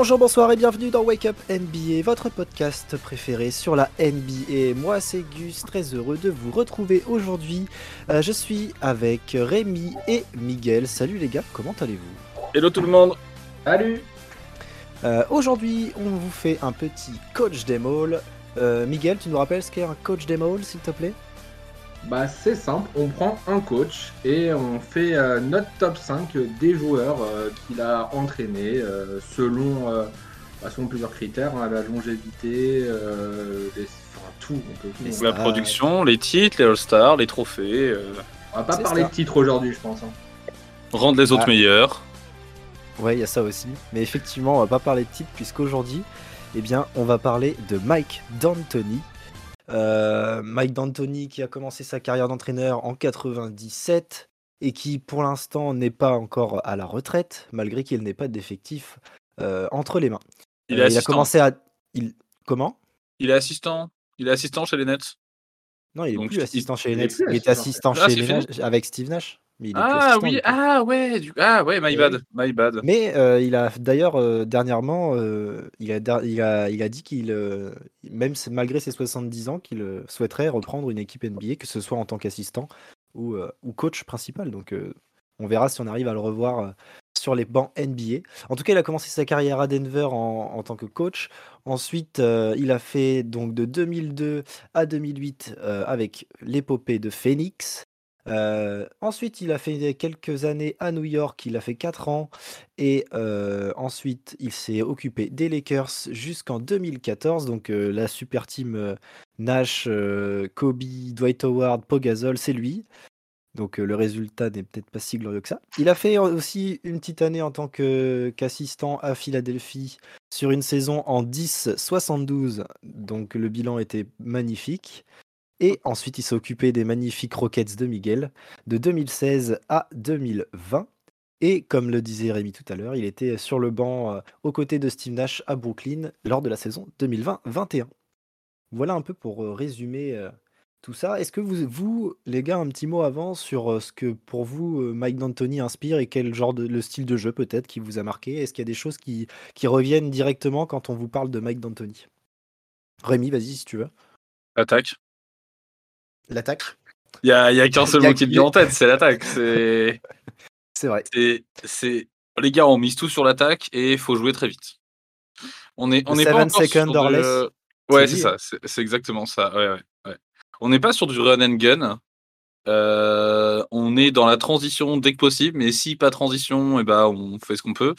Bonjour, bonsoir et bienvenue dans Wake Up NBA, votre podcast préféré sur la NBA. Moi c'est Gus, très heureux de vous retrouver aujourd'hui. Euh, je suis avec Rémi et Miguel. Salut les gars, comment allez-vous? Hello tout le monde Salut Euh, Aujourd'hui on vous fait un petit coach demo. Euh, Miguel, tu nous rappelles ce qu'est un coach demo s'il te plaît? Bah c'est simple, on prend un coach et on fait euh, notre top 5 des joueurs euh, qu'il a entraînés euh, selon, euh, bah, selon plusieurs critères, hein, la longévité, euh, les- enfin tout. On, peut tout Les on- La production, les titres, les All-Stars, les trophées, euh, on va pas parler ça. de titres aujourd'hui je pense. hein. rendre les autres Ah. meilleurs. Ouais, il y a ça aussi. Mais effectivement, on va pas parler de type puisqu'aujourd'hui, eh bien, on va parler de Mike D'Antoni. Euh, Mike D'Antoni qui a commencé sa carrière d'entraîneur en 97 et qui, pour l'instant, n'est pas encore à la retraite, malgré qu'il n'ait pas d'effectif euh, entre les mains. Il Euh, est il a commencé à. Il... Comment? Il est assistant. Il est assistant chez les Nets. Non, il est Donc, plus il- assistant chez il les Nets. plus Il était assistant. Ah, chez les Nash avec Steve Nash. Mais il est plus Ah assistant, oui, ah ouais, du... ah ouais, my bad, oui. my bad. Mais euh, il a d'ailleurs euh, dernièrement, euh, il, a, der- il, a, il a dit qu'il, même malgré ses 70 ans, qu'il souhaiterait reprendre une équipe NBA, que ce soit en tant qu'assistant ou, ou coach principal. Donc on verra si on arrive à le revoir sur les bancs NBA. En tout cas, il a commencé sa carrière à Denver en, en tant que coach. Ensuite, euh, il a fait donc de 2002 à 2008 euh, avec l'épopée de Phoenix. Euh, ensuite, il a fait quelques années à New York, il a fait 4 ans. Et euh, ensuite, il s'est occupé des Lakers jusqu'en 2014. Donc euh, la super team Nash, Kobe, Dwight Howard, Pogazol, c'est lui. Donc le résultat n'est peut-être pas si glorieux que ça. Il a fait aussi une petite année en tant qu'assistant à Philadelphie sur une saison en 10-72. Donc le bilan était magnifique. Et ensuite, il s'est occupé des magnifiques Rockets de Miguel de 2016 à 2020. Et comme le disait Rémi tout à l'heure, il était sur le banc euh, aux côtés de Steve Nash à Brooklyn lors de la saison 2020-21. Voilà un peu pour euh, résumer euh, tout ça. Est-ce que vous, vous, les gars, un petit mot avant sur ce que pour vous Mike D'Antoni inspire et quel genre de le style de jeu peut-être qui vous a marqué? Est-ce qu'il y a des choses qui, qui reviennent directement quand on vous parle de Mike D'Antoni? Rémi, vas-y si tu veux. Attaque. L'attaque Il y a, y a qu'un seul mot qui me vient en tête, c'est l'attaque. C'est, vrai. c'est, les gars, on mise tout sur l'attaque et il faut jouer très vite. On est, on Le n'est pas seven encore second sur or de- less, Ouais, c'est ça, c'est, c'est exactement ça. Ouais, ouais, ouais. On n'est pas sur du run and gun. Euh, on est dans la transition dès que possible, mais si pas transition, et ben on fait ce qu'on peut.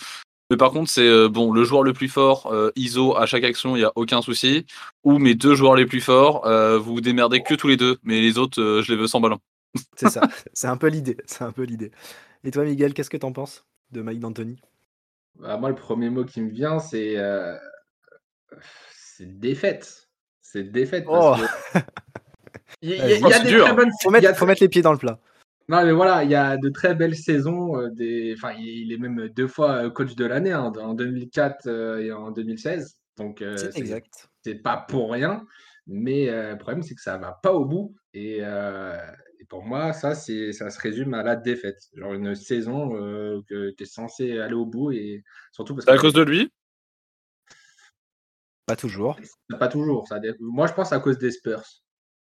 Mais par contre, c'est euh, bon, le joueur le plus fort, euh, ISO à chaque action, il n'y a aucun souci. Ou mes deux joueurs les plus forts, euh, vous vous démerdez que tous les deux, mais les autres, euh, je les veux sans ballon. C'est ça. c'est un peu l'idée. C'est un peu l'idée. Et toi, Miguel, qu'est-ce que t'en penses de Mike D'Antoni? Bah, moi le premier mot qui me vient c'est euh, c'est défaite. C'est défaite Oh, parce que il y, a- Vas-y. il y a C'est des dur. très bonnes faut il y a mettre, faut mettre les pieds dans le plat. Non, mais voilà, il y a de très belles saisons. euh, des... enfin, il est même deux fois euh, coach de l'année, hein, en 2004 euh, et en 2016. Donc, euh, C'est exact. c'est pas pour rien. Mais euh, le problème, c'est que ça va pas au bout. Et, euh, et pour moi, ça, c'est, ça se résume à la défaite. Genre une saison euh, que tu es censé aller au bout. Et surtout parce C'est à que cause de lui? Pas toujours. pas toujours. Ça Moi, je pense à cause des Spurs.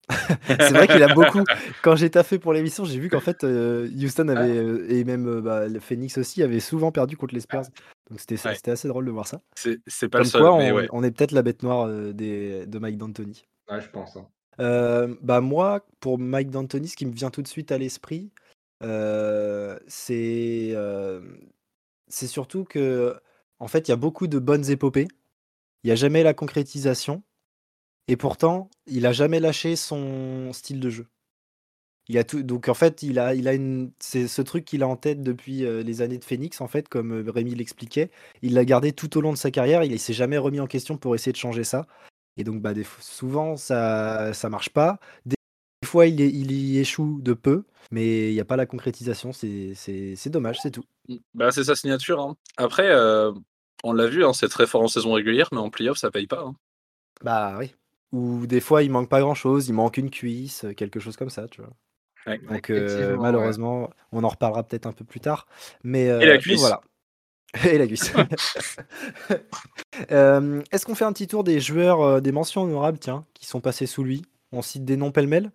C'est vrai qu'il a beaucoup. Quand j'ai taffé pour l'émission, j'ai vu qu'en fait, euh, Houston avait, euh, et même euh, bah, le Phoenix aussi, avait souvent perdu contre les Spurs. Donc c'était Ouais. assez drôle de voir ça. C'est, pas Comme le seul, quoi, on, mais ouais. on est peut-être la bête noire des, de Mike D'Antoni. Ouais, je pense. hein. Bah moi, pour Mike D'Antoni, ce qui me vient tout de suite à l'esprit, c'est c'est surtout que, en fait, il y a beaucoup de bonnes épopées. Il n'y a jamais la concrétisation. Et pourtant, il a jamais lâché son style de jeu. Il a tout, donc en fait, il a, il a une, c'est ce truc qu'il a en tête depuis euh, les années de Phoenix, en fait, comme euh, Rémi l'expliquait. Il l'a gardé tout au long de sa carrière. Il, ne s'est jamais remis en question pour essayer de changer ça. Et donc, bah, des souvent, ça, ça marche pas. Des fois, il, il y échoue de peu, mais il n'y a pas la concrétisation. C'est, c'est, c'est dommage, c'est tout. Bah, c'est sa signature. hein. Après, euh, on l'a vu, hein, c'est très fort en saison régulière, mais en playoff, ça paye pas. hein. Bah oui. Ou des fois, il manque pas grand chose. Il manque une cuisse, euh, quelque chose comme ça, tu vois. Ouais. Donc euh, ouais. malheureusement, on en reparlera peut-être un peu plus tard. Mais, Et la euh, cuisse? voilà. Et la cuisse. Euh, Est-ce qu'on fait un petit tour des joueurs, euh, des mentions honorables, tiens, qui sont passés sous lui? On cite des noms pêle-mêle?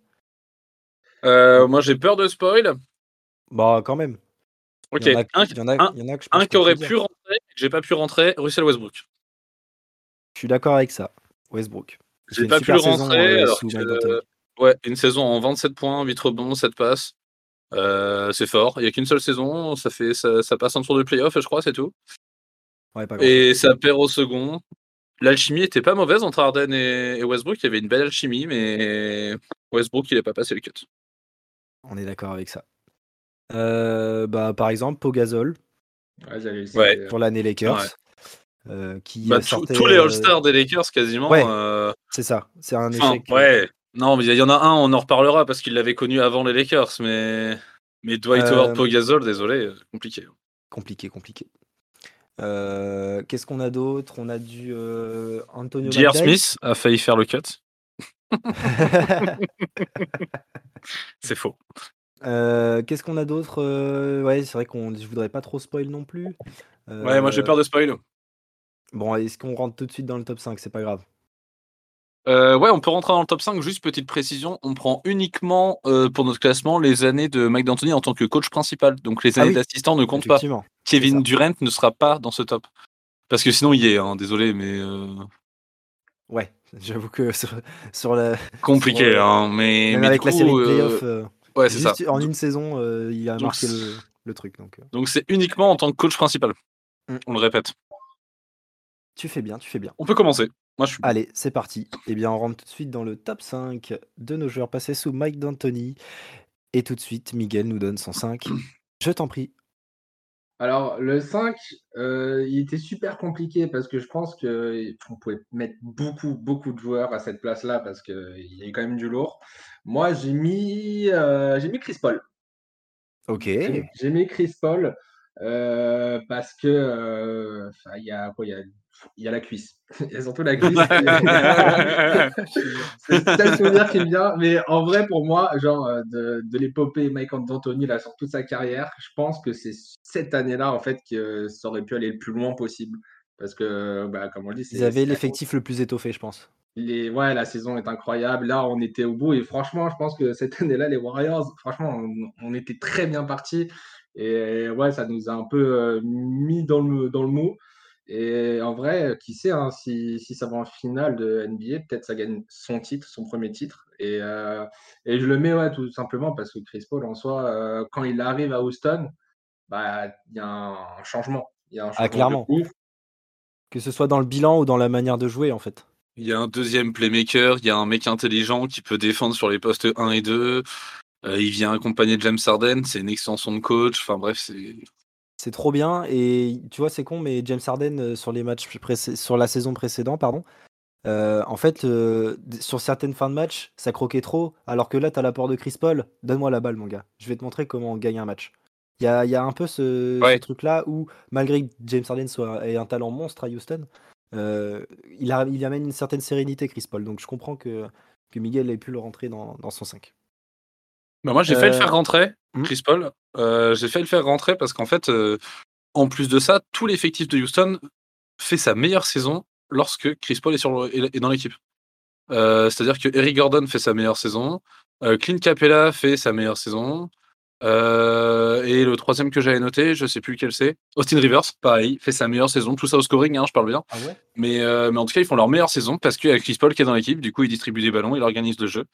Euh, moi, j'ai peur de spoil. Bah, quand même. Ok, Il y en a, un, il y en a- un- il y en a que je pense un qu'on qui aurait pu rentrer, que j'ai pas pu rentrer, Russell Westbrook. Je suis d'accord avec ça. Westbrook. J'ai pas pu le rentrer, euh, alors sous que, ouais, une saison en 27 points, 8 rebonds, 7 passes. Euh, c'est fort. Il n'y a qu'une seule saison, ça, fait, ça, ça passe en tour de playoff, je crois, c'est tout. Ouais, pas. Et ça perd au second. L'alchimie était pas mauvaise entre Harden et, et Westbrook. Il y avait une belle alchimie, mais Westbrook, il n'a pas passé le cut. On est d'accord avec ça. Euh, bah, par exemple, Pogazol Ouais, Ouais. pour l'année Lakers. Euh, qui Bah, tous- sortait, tous les euh, All-Stars des Lakers, quasiment. Ouais. euh, C'est ça. C'est un enfin, échec. ouais. Non, mais il y en a un, on en reparlera parce qu'il l'avait connu avant les Lakers. Mais, mais Dwight Howard Pogazol, désolé, compliqué. Compliqué, compliqué. Euh, Qu'est-ce qu'on a d'autre? On a du euh, Antonio J.R. Smith a failli faire le cut. C'est faux. Euh, Qu'est-ce qu'on a d'autre? Ouais, c'est vrai qu'on je voudrais pas trop spoil non plus. Ouais, moi j'ai peur de spoil. Bon, est-ce qu'on rentre tout de suite dans le top 5 C'est pas grave. Euh, ouais, on peut rentrer dans le top 5. Juste petite précision, on prend uniquement euh, pour notre classement les années de Mike D'Antoni en tant que coach principal. Donc les Ah années oui, d'assistant ne comptent pas. Kevin. Durant ne sera pas dans ce top. Parce que sinon il y est, hein, désolé, mais euh, Ouais, j'avoue que sur, sur la. compliqué. Sur, hein, mais, Même mais avec la série de playoffs, ouais, c'est ça. en une saison, il a Donc, marqué le, truc. Donc, Donc c'est uniquement en tant que coach principal. Mm. On le répète. Tu fais bien, tu fais bien. On peut commencer. Moi je suis. Allez, c'est parti. Eh bien, on rentre tout de suite dans le top 5 de nos joueurs passés sous Mike D'Antoni. Et tout de suite, Miguel nous donne son 5. Je t'en prie. Alors, le 5, euh, il était super compliqué parce que je pense qu'on pouvait mettre beaucoup, beaucoup de joueurs à cette place-là parce qu'il y a eu quand même du lourd. Moi, j'ai mis, euh, j'ai mis Chris Paul. Ok. J'ai j'ai mis Chris Paul euh, parce que euh, enfin, il y a quoi il y a, il y a la cuisse. Il y a surtout la cuisse. C'est le seul souvenir qui me vient. Mais en vrai, pour moi, genre euh, de, de l'épopée Mike D'Antoni là sur toute sa carrière, je pense que c'est cette année-là en fait que ça aurait pu aller le plus loin possible. Parce que, bah, comme on le dit, c'est Ils avaient l'effectif le plus étoffé, je pense. les, ouais, la saison est incroyable. Là, on était au bout et franchement, je pense que cette année-là, les Warriors, franchement, on, on était très bien partis. Et ouais, ça nous a un peu euh, mis dans le, dans le mou. Et en vrai, qui sait, hein, si, si ça va en finale de NBA, peut-être ça gagne son titre, son premier titre. Et, euh, et je le mets ouais, tout simplement parce que Chris Paul, en soi, euh, quand il arrive à Houston, bah, il y a un changement. Il y a un changement de Ah, clairement. ouf. Que ce soit dans le bilan ou dans la manière de jouer, en fait. Il y a un deuxième playmaker, il y a un mec intelligent qui peut défendre sur les postes 1 et 2. Euh, il vient accompagner James Harden, c'est une extension de coach. Enfin bref, c'est. C'est trop bien. Et tu vois, c'est con, mais James Harden, euh, sur, les matchs sur la saison précédente, pardon, euh, en fait, euh, sur certaines fins de match, ça croquait trop. Alors que là, tu as l'apport de Chris Paul. Donne-moi la balle, mon gars. Je vais te montrer comment on gagne un match. Il y a, il y a un peu ce, truc-là où, malgré que James Harden soit, ait un talent monstre à Houston, euh, il, a- il amène une certaine sérénité, Chris Paul. Donc je comprends que, que Miguel ait pu le rentrer dans, dans son 5. Bah, moi, j'ai fait le faire rentrer, hmm. Chris Paul. Euh, j'ai fait le faire rentrer parce qu'en fait, euh, en plus de ça, tout l'effectif de Houston fait sa meilleure saison lorsque Chris Paul est, sur le- est est dans l'équipe. Euh, C'est-à-dire que Eric Gordon fait sa meilleure saison, Clint Capella fait sa meilleure saison, et le troisième que j'avais noté, je sais plus lequel c'est, Austin Rivers, pareil, fait sa meilleure saison, tout ça au scoring, hein, je parle bien. Ah ouais? Mais, mais en tout cas, ils font leur meilleure saison parce qu'il y a Chris Paul qui est dans l'équipe. Du coup, il distribue des ballons, il organise le jeu.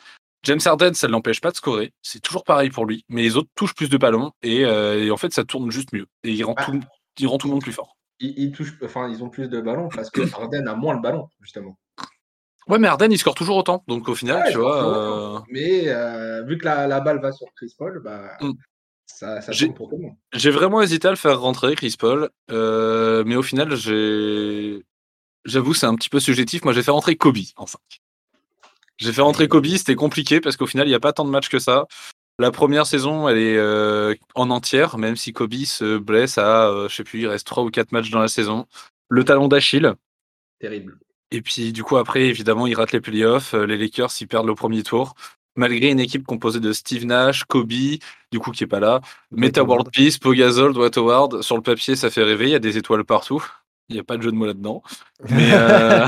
James Harden, ça ne l'empêche pas de scorer. C'est toujours pareil pour lui. Mais les autres touchent plus de ballons et, euh, et en fait, ça tourne juste mieux. Et il rend, Ah. tout, il rend tout le monde plus fort. Ils, ils touchent, enfin, ils ont plus de ballons parce que Harden a moins le ballon, justement. Ouais, mais Harden, il score toujours autant. Donc au final, Ouais, tu vois. euh, Mais euh, vu que la, la balle va sur Chris Paul, bah, Mm. ça, ça pour tout le monde. J'ai vraiment hésité à le faire rentrer, Chris Paul. mais au final, j'ai. J'avoue, c'est un petit peu subjectif. Moi, j'ai fait rentrer Kobe en 5. J'ai fait rentrer Kobe, c'était compliqué parce qu'au final, il n'y a pas tant de matchs que ça. La première saison, elle est euh, en entière, même si Kobe se blesse à, euh, je sais plus, il reste 3 ou 4 matchs dans la saison. Le talon d'Achille. Terrible. Et puis, du coup, après, évidemment, ils ratent les playoffs. euh, Les Lakers, ils perdent le premier tour. malgré une équipe composée de Steve Nash, Kobe, du coup qui est pas là, Meta. World Peace, Pogazol, Dwight Howard. Sur le papier, ça fait rêver. Il y a des étoiles partout. Il n'y a pas de jeu de mots là-dedans. Mais euh,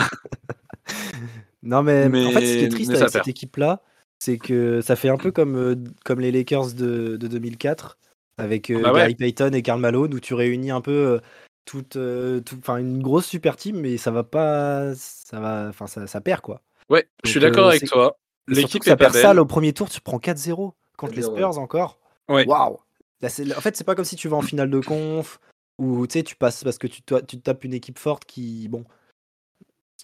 Non, mais, en fait, ce qui est triste avec cette équipe-là, c'est que ça fait un peu comme, euh, comme les Lakers de, de 2004, avec euh, Bah ouais. Gary Payton et Karl Malone, où tu réunis un peu euh, toute, euh, tout- enfin, une grosse super team, mais ça va pas, ça va, enfin, ça, ça perd quoi. ouais, je suis d'accord euh, avec toi. L'équipe ça perd ça au premier tour, tu prends 4-0 contre les 4-0, Spurs encore. Ouais. Waouh. En fait, c'est pas comme si tu vas en finale de conf ou tu sais, tu passes parce que tu, toi, tu tapes une équipe forte qui, bon,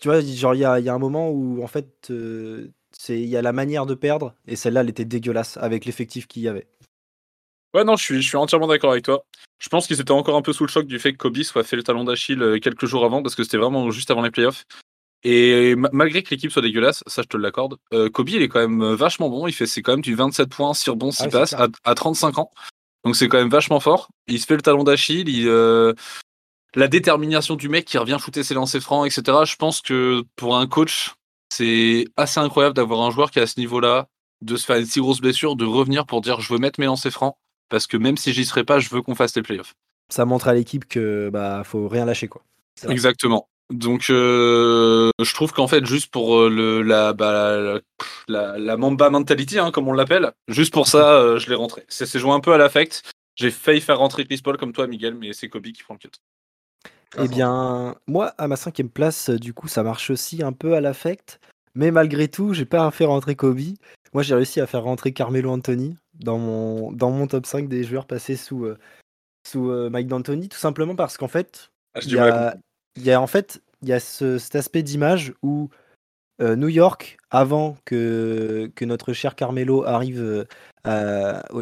tu vois, genre il y a, il y a un moment où en fait, euh, c'est il y a la manière de perdre et celle-là, elle était dégueulasse avec l'effectif qu'il y avait. Ouais, non, je suis, je suis entièrement d'accord avec toi. Je pense qu'ils étaient encore un peu sous le choc du fait que Kobe soit fait le talon d'Achille euh, quelques jours avant, parce que c'était vraiment juste avant les playoffs. Et ma- malgré que l'équipe soit dégueulasse, ça je te l'accorde, euh, Kobe il est quand même euh, vachement bon. Il fait c'est quand même du 27 points, 6 rebonds, 6 Ah, passes à, à 35 ans. Donc c'est quand même vachement fort. Il se fait le talon d'Achille. Il, euh, la détermination du mec qui revient shooter ses lancers francs, etc. Je pense que pour un coach, c'est assez incroyable d'avoir un joueur qui est à ce niveau-là, de se faire une si grosse blessure, de revenir pour dire je veux mettre mes lancers francs parce que même si j'y serais pas, je veux qu'on fasse les playoffs. Ça montre à l'équipe que bah faut rien lâcher quoi. Exactement. Donc, euh, je trouve qu'en fait, juste pour euh, le, la, bah, la, la, la Mamba mentality, hein, comme on l'appelle, juste pour ça, euh, je l'ai rentré. C'est c'est joué un peu à l'affect. J'ai failli faire rentrer Chris Paul comme toi, Miguel, mais c'est Kobe qui prend le cut. Eh bien, moi, à ma cinquième place, euh, du coup, ça marche aussi un peu à l'affect. Mais malgré tout, j'ai pas fait rentrer Kobe. Moi, j'ai réussi à faire rentrer Carmelo Anthony dans mon, dans mon top 5 des joueurs passés sous, euh, sous euh, Mike D'Antoni, tout simplement parce qu'en fait, Ah, il y a, comprendre. il y a- en fait, il y a ce- cet aspect d'image où euh, New York, avant que, que notre cher Carmelo arrive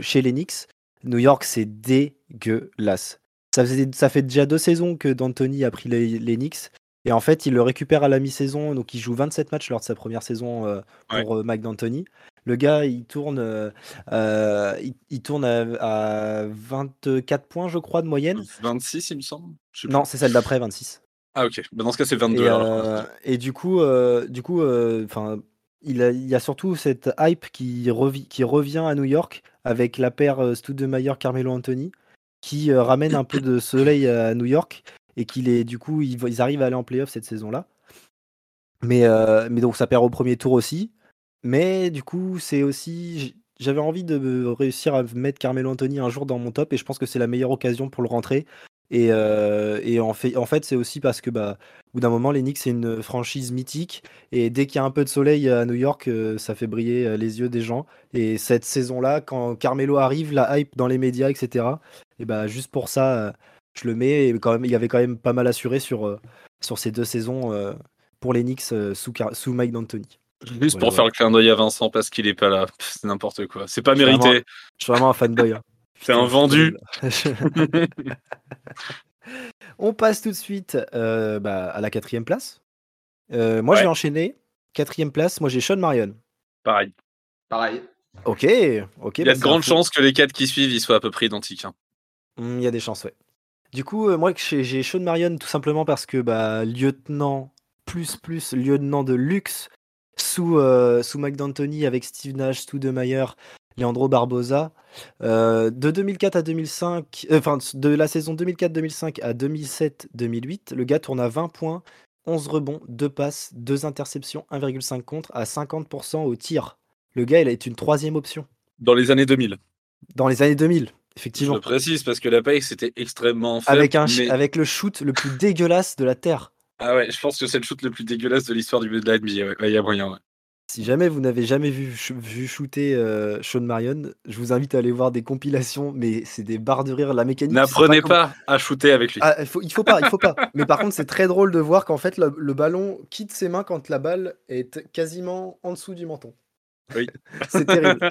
chez les Knicks, New York, c'est dégueulasse. Ça, faisait, ça fait déjà deux saisons que D'Antoni a pris les, les Knicks. Et en fait, il le récupère à la mi-saison. Donc, il joue 27 matchs lors de sa première saison euh, pour euh, Mike D'Antoni. Le gars, il tourne, euh, il, il tourne à, à 24 points, je crois, de moyenne. 26, il me semble. Non, c'est celle d'après, 26. Ah, ok. Bah, dans ce cas, c'est 22. Et, alors. et du coup, du coup, enfin, il, y a surtout cette hype qui, revi- qui revient à New York avec la paire euh, Stoudemire Carmelo Anthony, qui euh, ramène un peu de soleil à New York et qu'il est du coup ils, arrivent à aller en playoff cette saison-là. Mais, euh, mais donc ça perd au premier tour aussi. Mais du coup, c'est aussi j'avais envie de me- réussir à mettre Carmelo Anthony un jour dans mon top et je pense que c'est la meilleure occasion pour le rentrer. Et, euh, et en fait, en fait c'est aussi parce que bah, au bout d'un moment, les Knicks, c'est une franchise mythique. Et dès qu'il y a un peu de soleil à New York, euh, ça fait briller euh, les yeux des gens. Et cette saison-là, quand Carmelo arrive, la hype dans les médias, etc., et bah, juste pour ça, euh, je le mets. Et quand même, il y avait quand même pas mal assuré sur, euh, sur ces deux saisons euh, pour les Knicks euh, sous, Car- sous Mike D'Antoni. Juste pour faire le clin d'œil à Vincent parce qu'il est pas là. C'est n'importe quoi. C'est pas Je suis mérité. vraiment- Je suis vraiment un fanboy. hein. C'est un vendu. On passe tout de suite euh, bah, à la quatrième place. Euh, moi, je Ouais. vais enchaîner. Quatrième place, moi j'ai Sean Marion. Pareil. Pareil. Ok, ok. Il y bah, a de c'est grandes chances que les quatre qui suivent ils soient à peu près identiques. hein. Hmm, Il y a des chances, ouais. Du coup, euh, moi j'ai j'ai Sean Marion tout simplement parce que bah, lieutenant plus plus lieutenant de luxe sous, euh, sous D'Antoni avec Steve Nash, Stoudemire, Leandro Barbosa. Euh, de 2004 à 2005, euh, enfin de la saison 2004-2005 à 2007-2008, le gars tourne à 20 points, 11 rebonds, 2 passes, 2 interceptions, 1,5 contre à 50% au tir. Le gars, il est une troisième option Dans les années 2000. dans les années 2000, Je effectivement. le précise parce que la paye c'était extrêmement faible. Avec, un, mais- avec le shoot le plus dégueulasse de la Terre. Ah ouais, je pense que c'est le shoot le plus dégueulasse de l'histoire du de la NBA. Ouais, Ouais, il y a moyen. ouais. Si jamais vous n'avez jamais vu, ch- vu shooter euh, Sean Marion, je vous invite à aller voir des compilations, mais c'est des barres de rire. La mécanique. N'apprenez pas à shooter avec lui. Ah, il faut, il faut pas, il faut pas. Mais par contre, c'est très drôle de voir qu'en fait, le, le ballon quitte ses mains quand la balle est quasiment en dessous du menton. Oui. c'est terrible.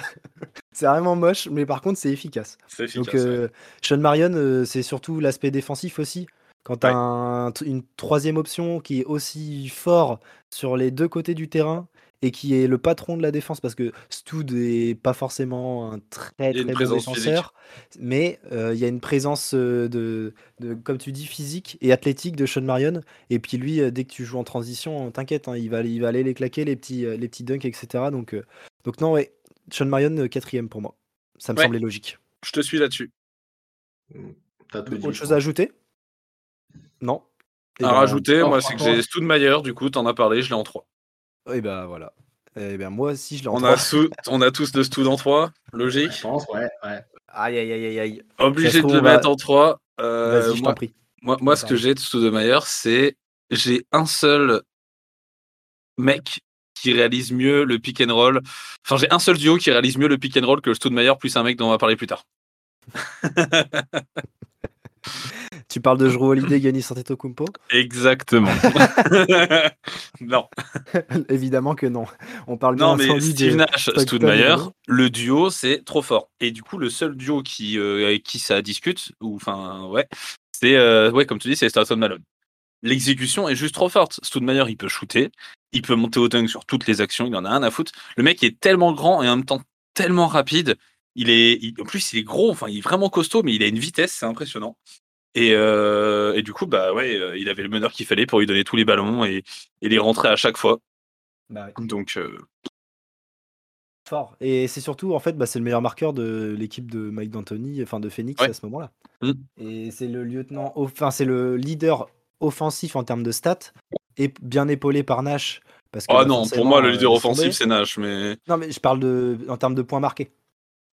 c'est vraiment moche, mais par contre, c'est efficace. C'est efficace. Donc, euh, Sean Marion, euh, c'est surtout l'aspect défensif aussi. Quand tu as Ouais. une troisième option qui est aussi fort sur les deux côtés du terrain et qui est le patron de la défense, parce que Stoud n'est pas forcément un très très bon défenseur, mais euh, il y a une présence euh, de, de, comme tu dis, physique et athlétique de Sean Marion. Et puis lui, euh, dès que tu joues en transition, t'inquiète, hein, il, va, il va aller les claquer, les petits, les petits dunks, etc. Donc, euh, donc non, ouais, Sean Marion quatrième pour moi. Ça me Ouais. semblait logique. Je te suis là-dessus. T'as tout dit, Autre je chose à ajouter? Non À ben, rajouter, moi, c'est que j'ai Stoudemire, du coup, t'en as parlé, je l'ai en 3. Et ben voilà. Et ben moi aussi je l'ai en On trois. a, on a tous le Stoud en 3, Je logique. pense, ouais, ouais. Aïe aïe aïe aïe. Obligé de le va- mettre en 3. Euh, Vas-y, je moi, t'en prie. moi, moi, ce que j'ai de Stoudemire, c'est j'ai un seul mec qui réalise mieux le pick and roll. Enfin, j'ai un seul duo qui réalise mieux le pick and roll que le Stoudemire, plus un mec dont on va parler plus tard. Tu parles de Jrue Holiday, Giannis Antetokounmpo Exactement. non, Évidemment que non. On parle bien non, mais entendu Steve de Nash, Stoudemire, le duo, c'est trop fort. Et du coup, le seul duo qui, euh, avec qui ça discute, ou enfin, ouais, c'est, euh, ouais, comme tu dis, c'est Stockton Malone. L'exécution est juste trop forte. Stoudemire, il peut shooter, il peut monter au dunk sur toutes les actions, il en a un à foutre. Le mec est tellement grand et en même temps tellement rapide. Il est, il- en plus, il est gros, enfin, il est vraiment costaud, mais il a une vitesse, c'est impressionnant. Et, euh, et du coup, bah ouais, euh, il avait le meneur qu'il fallait pour lui donner tous les ballons et, et les rentrer à chaque fois. Bah ouais, Donc, euh, fort. Et c'est surtout, en fait, bah, c'est le meilleur marqueur de l'équipe de Mike D'Antoni, enfin de Phoenix Ouais. à ce moment-là. Mm. Et c'est le lieutenant, enfin c'est le leader offensif en termes de stats, et bien épaulé par Nash. Parce que, oh bah, non, pour moi, le leader offensif, c'est Nash, mais Non, mais je parle de, en termes de points marqués.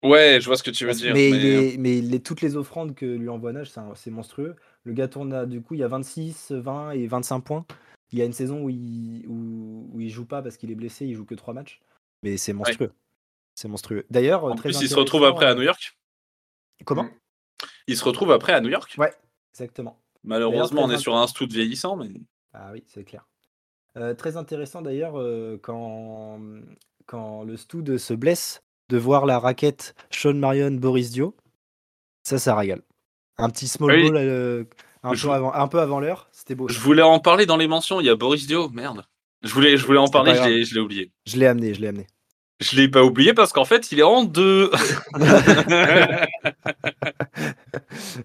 Ouais, je vois ce que tu veux dire. mais, les, toutes les offrandes que lui envoie Nash, c'est monstrueux. Le gars tourne à, du coup, il y a 26, 20 et 25 points. Il y a une saison où il, où, où il joue pas parce qu'il est blessé, il joue que 3 matchs. Mais c'est monstrueux. C'est monstrueux. D'ailleurs, En très plus, il se retrouve après à euh, New York? Comment? Mm. Il se retrouve après à New York? Ouais, exactement. Malheureusement, on est sur un stout vieillissant, mais Ah oui, c'est clair. Euh, très intéressant d'ailleurs euh, quand, quand le Stoud se blesse, de voir la raquette Sean Marion Boris Dio. Ça, ça régale. Un petit small Oui. ball euh, un, Je- peu avant, un peu avant l'heure, c'était beau. je voulais en parler dans les mentions. Il y a Boris Dio, merde. Je voulais, je voulais en parler, je l'ai, je l'ai oublié. Je l'ai amené, je l'ai amené. Je l'ai pas oublié parce qu'en fait, il est en deux.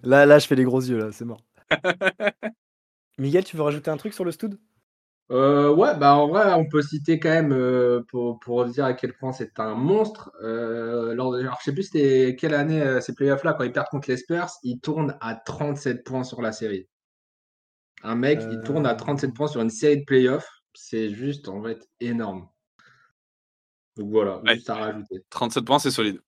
Là, là, je fais les gros yeux, là, c'est mort. Miguel, tu veux rajouter un truc sur le Stoud Euh, ouais, bah en vrai, on peut citer quand même euh, pour, pour dire à quel point c'est un monstre. Euh, lors de- alors, je sais plus c'était quelle année euh, ces playoffs-là, quand ils perdent contre les Spurs, ils tournent à 37 points sur la série. Un mec, il tourne à 37 points sur une série de playoffs, c'est juste en fait énorme. Donc voilà, Ouais. juste à rajouter. 37 points, c'est solide.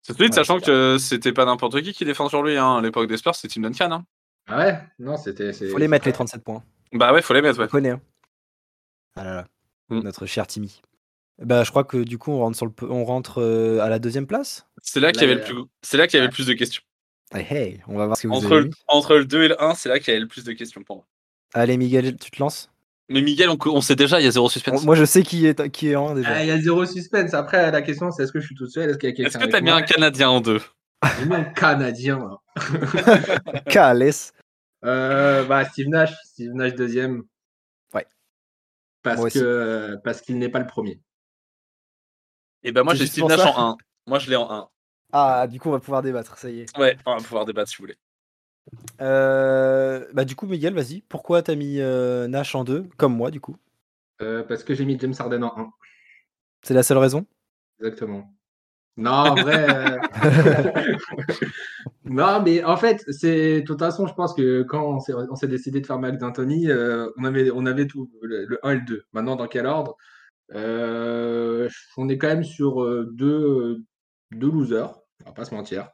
C'est solide, Ouais, sachant que c'était pas n'importe qui qui défend sur lui. Hein. À l'époque des Spurs, c'est Tim Duncan. Hein. Ah ouais? Non, c'était. Faut les mettre, les très- 37 points. Bah ouais, faut les mettre, On ouais. connaît. hein. Ah là là, Mm. notre cher Timmy. Bah, je crois que du coup, on rentre, sur le, on rentre euh, à la deuxième place. C'est là qu'il y avait le Là, plus, c'est là qu'il y avait le plus de questions. Hey, hey, on va voir ce que vous Entre avez le, entre le 2 et le 1, c'est là qu'il y avait le plus de questions pour moi. Allez, Miguel, tu te lances? Mais Miguel, on, on sait déjà, il y a zéro On- suspense. Moi, je sais qui est, qui est en déjà. Ah, Il y a zéro suspense. Après, la question, c'est est-ce que je suis tout seul? Est-ce qu'il y a quelqu'un Est-ce que t'as mis un Canadien en deux? J'ai mis un Canadien. là. Calès. Euh, bah, Steve Nash, Steve Nash deuxième. Ouais. Parce que parce qu'il n'est pas le premier. Et ben moi, j'ai Steve Nash en 1. Moi, je l'ai en 1. Ah, du coup, on va pouvoir débattre, ça y est. Ouais, on va pouvoir débattre si vous voulez. Euh, bah, du coup, Miguel, vas-y. Pourquoi t'as mis euh, Nash en deux Comme moi, du coup? Euh, parce que j'ai mis James Harden en 1. C'est la seule raison? Exactement. Non, en vrai. euh, non, mais en fait, c'est de toute façon, je pense que quand on s'est, décidé de faire Mike D'Antoni, euh, on avait, on avait tout, le, le 1 et le 2. Maintenant, dans quel ordre? Euh, On est quand même sur euh, deux, deux losers, on va pas se mentir.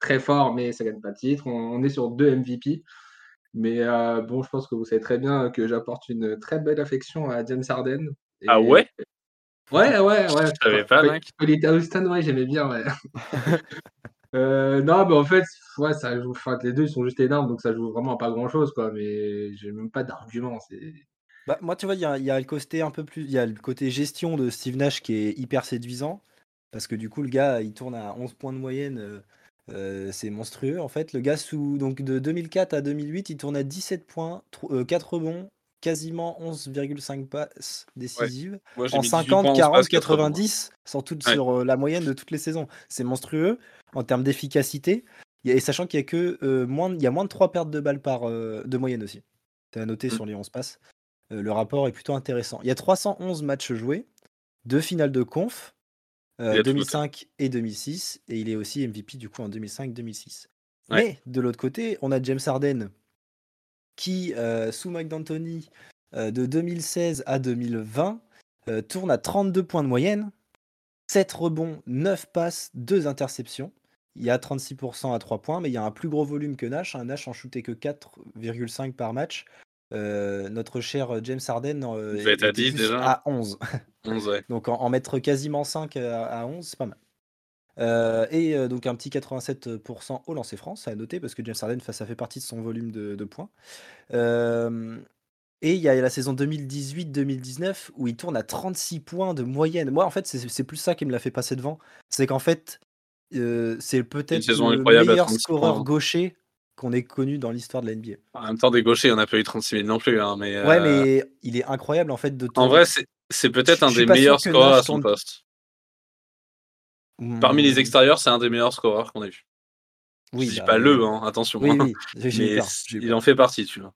Très fort, mais ça gagne pas de titre. On, on est sur deux MVP. Mais bon, je pense que vous savez très bien que j'apporte une très belle affection à James Harden. Et- Ah ouais? Ouais, ouais, ouais. Je savais pas, mec. quand il était à Houston, ouais, j'aimais bien, ouais. Euh, non, mais en fait, ouais, ça joue, enfin, les deux ils sont juste énormes, donc ça joue vraiment à pas grand chose, quoi. Mais j'ai même pas d'argument. C'est... Bah, moi, tu vois, il y a, il y a le côté un peu plus, il y a le côté gestion de Steve Nash qui est hyper séduisant parce que du coup, le gars, il tourne à 11 points de moyenne, euh, euh, c'est monstrueux en fait. Le gars sous donc de 2004 à 2008, il tourne à 17 points, 4 rebonds, quasiment 11,5 passes décisives Moi, en mis 18 50, points, 40, 11 passes, 80. 90 sur, toute, Ouais. sur euh, la moyenne de toutes les saisons. C'est monstrueux en termes d'efficacité. Et sachant qu'il y a que euh, moins, de- il y a moins de 3 pertes de balles par euh, de moyenne aussi. C'est à noter Mm. sur les 11 passes. Le rapport est plutôt intéressant. Il y a 311 matchs joués, deux finales de conf, euh, Il a tout 2005 et 2006, et il est aussi MVP du coup en 2005-2006. Ouais. Mais de l'autre côté, on a James Harden qui, euh, sous Mike D'Antoni, euh, de 2016 à 2020, euh, tourne à 32 points de moyenne, 7 rebonds, 9 passes, 2 interceptions. Il y a 36% à 3 points, mais il y a un plus gros volume que Nash. Un Nash en shootait que 4,5 par match. Euh, notre cher James Harden euh, être à était 10 plus déjà. à 11. 11, ouais. Donc en, en mettre quasiment 5 à, à 11, c'est pas mal. Euh, et euh, donc un petit 87% au lancer France, à noter, parce que James Harden, ça fait partie de son volume de, de points. Euh, et il y a la saison 2018-2019 où il tourne à 36 points de moyenne. Moi, en fait, c'est plus ça qui me l'a fait passer devant. C'est qu'en fait, c'est peut-être le meilleur 36 scoreur points. gaucher qu'on ait connu dans l'histoire de la NBA. En même temps, des gauchers, on n'a pas eu 36 000 non plus. Hein, mais, Ouais, mais il est incroyable en fait de En tourner. vrai, c'est peut-être un des meilleurs scoreurs à son poste. Parmi les extérieurs, c'est un des meilleurs scoreurs qu'on ait vu. oui, je dis bah, pas le, hein, attention. Oui, hein. oui, mais il en fait partie, tu vois.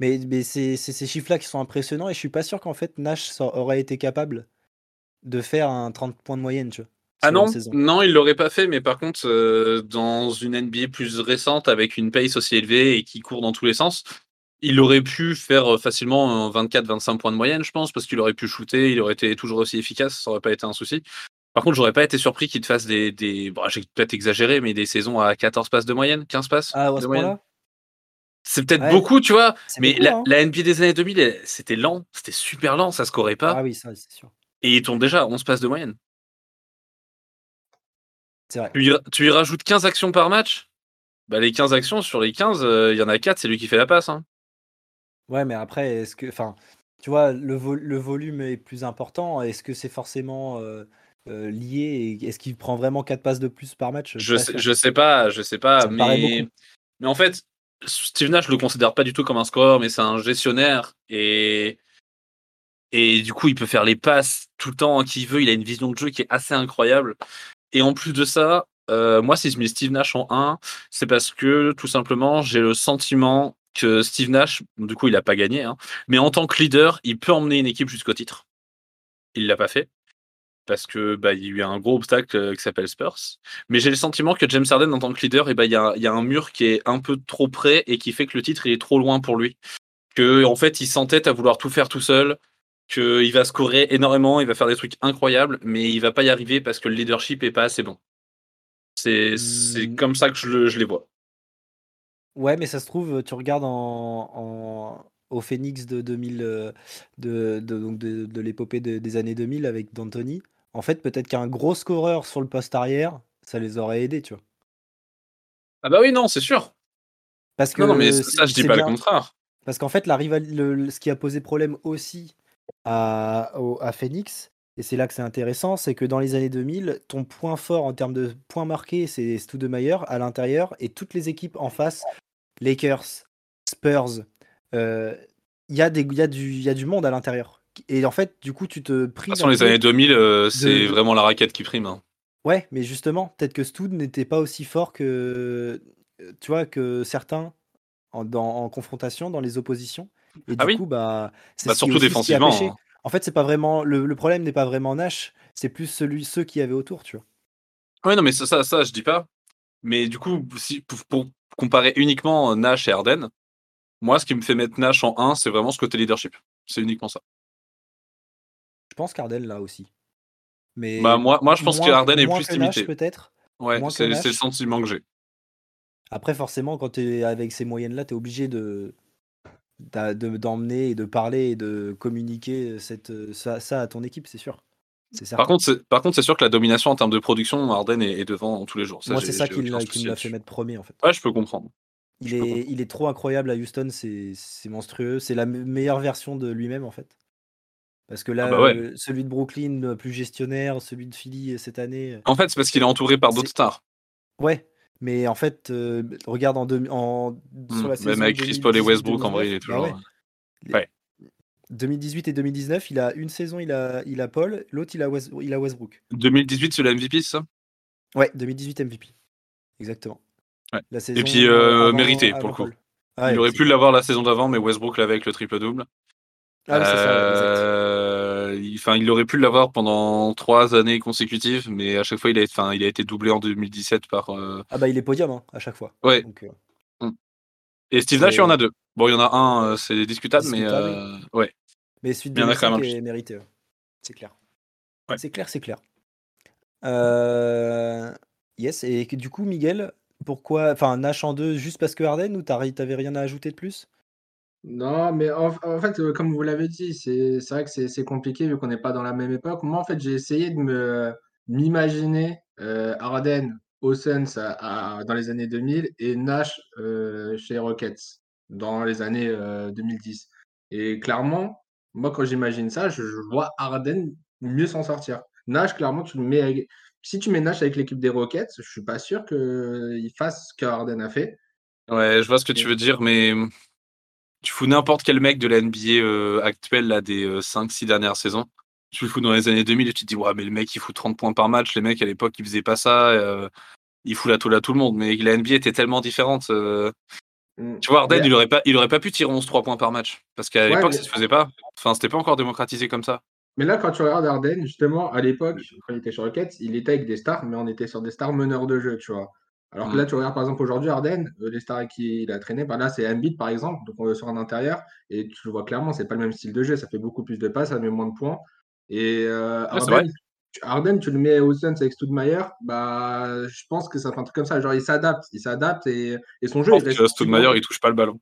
Mais, mais c'est ces chiffres-là qui sont impressionnants et je suis pas sûr qu'en fait Nash ça aurait été capable de faire un 30 points de moyenne, tu vois. Ah non, non, il l'aurait pas fait, mais par contre, euh, dans une NBA plus récente, avec une pace aussi élevée et qui court dans tous les sens, il aurait pu faire euh, facilement 24-25 points de moyenne, je pense, parce qu'il aurait pu shooter, il aurait été toujours aussi efficace, ça aurait pas été un souci. Par contre, j'aurais pas été surpris qu'il te fasse des. des... Bon, j'ai peut-être exagéré, mais des saisons à 14 passes de moyenne, 15 passes Ah, à de ce moyenne. point-là? C'est peut-être Ouais. beaucoup, tu vois, mais beaucoup, la, hein. la NBA des années 2000, elle- c'était lent, c'était super lent, ça scorait pas, Ah oui, ça c'est sûr. et il tourne déjà à 11 passes de moyenne. C'est vrai. Tu y, tu y rajoutes 15 actions par match? Bah, Les 15 actions, sur les 15, euh, il y en a 4, c'est lui qui fait la passe. hein. Ouais, mais après, est-ce que. Enfin, tu vois, le, vo- le volume est plus important. Est-ce que c'est forcément euh, euh, lié Est-ce qu'il prend vraiment 4 passes de plus par match Je Pas sais, je sais pas, je sais pas, mais, mais en fait, Steve Nash, je le considère pas du tout comme un scoreur, mais c'est un gestionnaire et et du coup, il peut faire les passes tout le temps qu'il veut. Il a une vision de jeu qui est assez incroyable. Et en plus de ça, euh, moi, si je mets Steve Nash en 1, c'est parce que tout simplement, j'ai le sentiment que Steve Nash, du coup, il a pas gagné, hein, mais en tant que leader, il peut emmener une équipe jusqu'au titre. Il l'a pas fait parce que bah, il y a eu un gros obstacle euh, qui s'appelle Spurs. Mais j'ai le sentiment que James Harden, en tant que leader, et bah, il y, a, il y a un mur qui est un peu trop près et qui fait que le titre il est trop loin pour lui. Que en fait, il s'entête à vouloir tout faire tout seul, qu'il va scorer énormément, il va faire des trucs incroyables, mais il va pas y arriver parce que le leadership est pas assez bon. C'est Hmm. comme ça que je, le- je les vois. Ouais, mais ça se trouve, tu regardes en, en- au Phoenix de 2000, euh, de, de, de, de l'épopée de- des années 2000 avec D'Antoni. En fait, peut-être qu'un gros scoreur sur le poste arrière, ça les aurait aidés, tu vois. Ah bah oui, non, c'est sûr. Parce que Non, non, mais ça, je dis pas bien- le contraire. Parce qu'en fait, la rival... le- ce qui a posé problème aussi à, au- à Phoenix, et c'est là que c'est intéressant, c'est que dans les années 2000, ton point fort en termes de points marqués, c'est Stoudemire à l'intérieur, et toutes les équipes en face, Lakers, Spurs, euh, il y, il y, il y a du monde à l'intérieur. Et en fait, du coup, tu te De toute façon, un les années 2000, euh, c'est de- vraiment la raquette qui prime. hein. Ouais, mais justement, peut-être que Stoud n'était pas aussi fort que, euh, tu vois, que certains en, dans- en confrontation, dans les oppositions. Et Ah du oui. coup, bah, c'est Bah, ce surtout ce défensivement. hein. En fait, c'est pas vraiment le, le problème n'est pas vraiment Nash, c'est plus celui ceux qui avaient autour, tu vois. Ouais, non, mais ça, ça, ça, je dis pas. Mais du coup, si, pour, pour comparer uniquement Nash et Harden, moi, ce qui me fait mettre Nash en 1, c'est vraiment ce côté leadership. C'est uniquement ça. Pense qu'Arden là aussi. Mais Bah, moi, moi, je pense moins- que est plus limité. peut-être. Ouais, c'est le sentiment que j'ai. Après, forcément, quand tu es avec ces moyennes-là, tu es obligé de d'a- de- d'emmener et de parler et de communiquer cette, ça, ça à ton équipe, c'est sûr. Par contre, c'est- par contre, c'est sûr que la domination en termes de production, Harden est, est devant tous les jours. Moi, c'est ça qui l'a là-dessus. fait mettre premier, en fait. Ouais, je peux comprendre. Il je est, il est trop incroyable à Houston, c'est monstrueux. C'est la me- meilleure version de lui-même, en fait. Parce que là, Ah bah ouais. euh, celui de Brooklyn, plus gestionnaire, celui de Philly euh, cette année. En fait, c'est parce qu'il est entouré par d'autres stars. Ouais, mais en fait, euh, regarde en, deux- en sur la saison. Même avec Chris Paul et Westbrook, en vrai, il est 2018-2019, toujours. bah ouais. Ouais. 2018 et 2019, il a une saison, il a, il a Paul, l'autre, il, a West- il a Westbrook. 2018, c'est le MVP, c'est ça? Ouais, 2018 MVP. Exactement. Ouais. La saison puis, euh, avant- mérité, pour le coup. Paul. Ah Il aurait pu l'avoir la saison d'avant, mais Westbrook l'avait avec le triple-double. Ah oui, c'est ça, exact. Il, enfin, il aurait pu l'avoir pendant trois années consécutives, mais à chaque fois, il a, enfin, il a été doublé en 2017 par. euh, Ah bah il est podium hein, à chaque fois. Ouais. Donc, euh, Et Steve Nash, il y en a deux. Bon, il y en a un, euh, c'est discutable, mais Discutable, ouais. Mais celui de Il y en a quand 2005 même un est mérité. C'est clair. Ouais. C'est clair, c'est clair. Yes, et du coup, Miguel, pourquoi. Enfin, Nash en deux juste parce que Harden ou t'avais rien à ajouter de plus? Non, mais en, en fait, euh, comme vous l'avez dit, c'est c'est vrai que c'est c'est compliqué vu qu'on n'est pas dans la même époque. Moi, en fait, j'ai essayé de me m'imaginer euh, Harden aux Suns à- à- dans les années 2000 et Nash euh, chez Rockets dans les années euh, 2010. Et clairement, moi, quand j'imagine ça, je, je vois Harden mieux s'en sortir. Nash, clairement, tu le mets avec- si tu mets Nash avec l'équipe des Rockets, je suis pas sûr qu'il fasse ce que Harden a fait. Ouais, je vois ce que tu veux dire, mais tu fous n'importe quel mec de la NBA euh, actuelle, là, des 5-6 dernières saisons. Tu le fous dans les années 2000 et tu te dis, ouais, mais le mec, il fout 30 points par match. Les mecs, à l'époque, ils faisaient pas ça. euh, il fout la tôle à tout le monde. Mais la NBA était tellement différente. euh, Mm. Tu vois, Harden, Mais- il aurait pas, il aurait pas pu tirer 11-3 points par match. Parce qu'à Ouais, l'époque, mais- ça se faisait pas. Enfin, c'était pas encore démocratisé comme ça. Mais là, quand tu regardes Arden, justement, à l'époque, quand il était sur Rockets, il était avec des stars, mais on était sur des stars meneurs de jeu, tu vois. Alors que Mm. là, tu regardes par exemple aujourd'hui Arden, euh, les stars avec qui il a traîné, bah là c'est Embiid par exemple, donc on est sur un intérieur, et tu le vois clairement, c'est pas le même style de jeu, ça fait beaucoup plus de passes, ça met moins de points. Et euh, c'est Harden, tu- le mets au Suns avec Stoudemire, bah je pense que ça fait un truc comme ça, genre il s'adapte, il s'adapte et, et son Je jeu pense il que Stoudemire, il touche pas le ballon.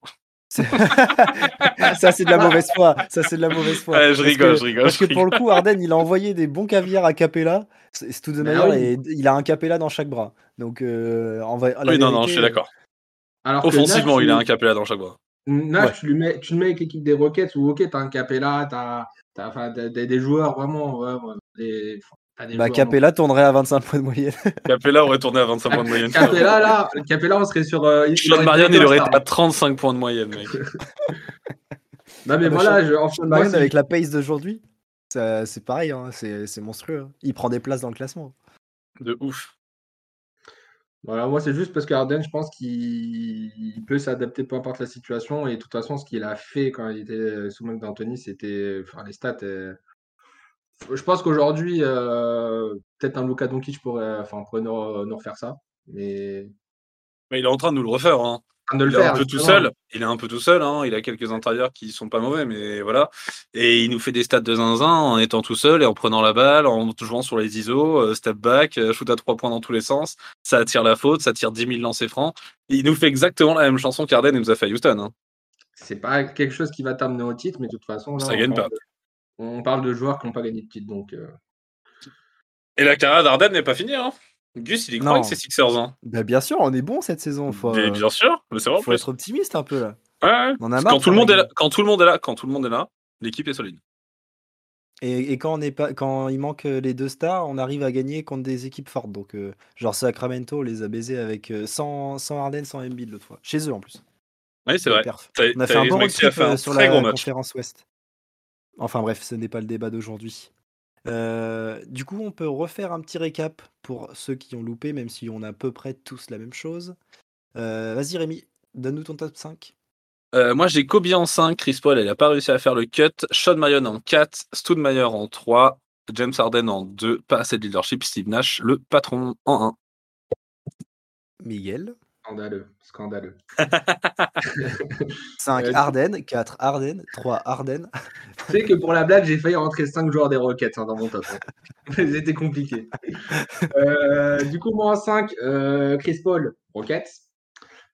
Ça, c'est de la mauvaise foi. Ça, c'est de la mauvaise foi. Ouais, je rigole, que- je rigole, Parce je que pour le coup, Arden, il a envoyé des bons caviars à Capella. Stoudemire, Bah oui. et il a un Capella dans chaque bras. Donc, euh, en vrai, la Oui, non, non, je suis d'accord. Offensivement, Nash, il a un capella dans chaque bras. Nash, Ouais. tu, le mets, tu le mets avec l'équipe des Rockets où, ok, t'as un Capella, t'as t'as- enfin, t'as- t'as des joueurs vraiment. ouais, des Bah, Capella tournerait à 25 points de moyenne. Capella aurait tourné à 25 points de moyenne. Capella, là, Capella, on serait sur. euh, Sean aurait Marion, été il aurait été à 35 points de moyenne, mec. Non, mais Ah bah, voilà, je, en Sean Marion, avec la pace d'aujourd'hui, c'est pareil. hein, C'est monstrueux. hein. Il prend des places dans le classement. De ouf. voilà, moi, c'est juste parce que Harden, je pense qu'il il peut s'adapter peu importe la situation. Et de toute façon, ce qu'il a fait quand il était sous Mike d'Anthony, c'était. Enfin, les stats. euh, Je pense qu'aujourd'hui, euh, peut-être un Luka Doncic pourrait, enfin, pourrait nous, nous refaire ça. Mais. Mais il est en train de nous le refaire. Hein. De le il est faire, un peu tout seul. Il est un peu tout seul. Hein. Il a quelques intérieurs qui sont pas mauvais, mais voilà. Et il nous fait des stats de zinzin en étant tout seul et en prenant la balle, en jouant sur les ISO, euh, step back, euh, shoot à trois points dans tous les sens. Ça attire la faute, ça tire 10 000 lancers francs. Il nous fait exactement la même chanson qu'Arden nous a fait à Houston. Hein. C'est pas quelque chose qui va t'amener au titre, mais de toute façon, là, Ça gagne pas. On parle de joueurs qui n'ont pas gagné de titre. Donc, euh, Et la carrière d'Arden n'est pas finie. Hein. Gus, il y croit avec ses Sixers. Hein. Bah, bien sûr, on est bon cette saison. Faut, Mais euh, bien sûr, mais c'est vrai. faut plus. être optimiste un peu là. Ouais. On Quand tout, le de monde est là, quand tout le monde est là, quand tout le monde est là, l'équipe est solide. Et, et quand, on est pas, quand il manque euh, les deux stars, on arrive à gagner contre des équipes fortes. Donc, euh, genre Sacramento, on les a baisés avec euh, sans, sans Harden, sans Embiid l'autre fois. Chez eux en plus. Oui, c'est vrai. On a fait un bon un sur la match. conférence Ouest. Enfin bref, ce n'est pas le débat d'aujourd'hui. Euh, du coup, on peut refaire un petit récap pour ceux qui ont loupé, même si on a à peu près tous la même chose. Euh, Vas-y Rémi, donne-nous ton top 5. Euh, moi, j'ai Kobe en 5, Chris Paul, elle n'a pas réussi à faire le cut. Sean Marion en 4, Stoudemire en 3, James Harden en 2, pas assez de leadership, Steve Nash, le patron, en 1. Miguel. Scandaleux, scandaleux. 5 Euh, Harden, 4 Harden, 3 Harden. Tu sais que pour la blague, j'ai failli rentrer 5 joueurs des Rockets hein, dans mon top. hein. C'était compliqué. Euh, du coup, moi en 5, euh, Chris Paul, Rockets.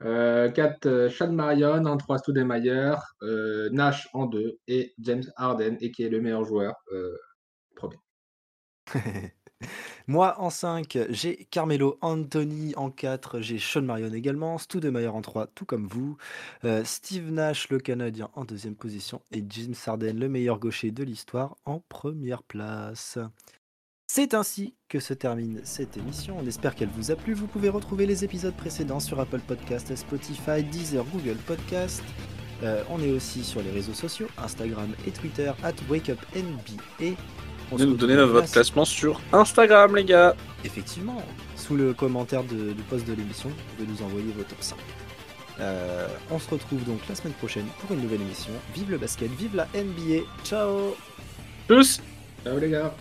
Euh, 4, euh, Sean Marion. En 3, Stoudemire. Euh, Nash en 2. Et James Harden, et qui est le meilleur joueur. Premier. Moi en 5, j'ai Carmelo Anthony en 4, j'ai Sean Marion également, Stoudemire en 3, tout comme vous, euh, Steve Nash, le Canadien, en deuxième position, et James Harden, le meilleur gaucher de l'histoire, en première place. C'est ainsi que se termine cette émission. On espère qu'elle vous a plu. Vous pouvez retrouver les épisodes précédents sur Apple Podcast, Spotify, Deezer, Google Podcast. Euh, on est aussi sur les réseaux sociaux, Instagram et Twitter, at WakeUpNBA. On se Venez nous donner retrouve votre la classement sur Instagram, les gars. Effectivement, sous le commentaire de- du post de l'émission, vous pouvez nous envoyer vos top 5. Euh, on se retrouve donc la semaine prochaine pour une nouvelle émission. Vive le basket, vive la NBA. Ciao Tous Ciao les gars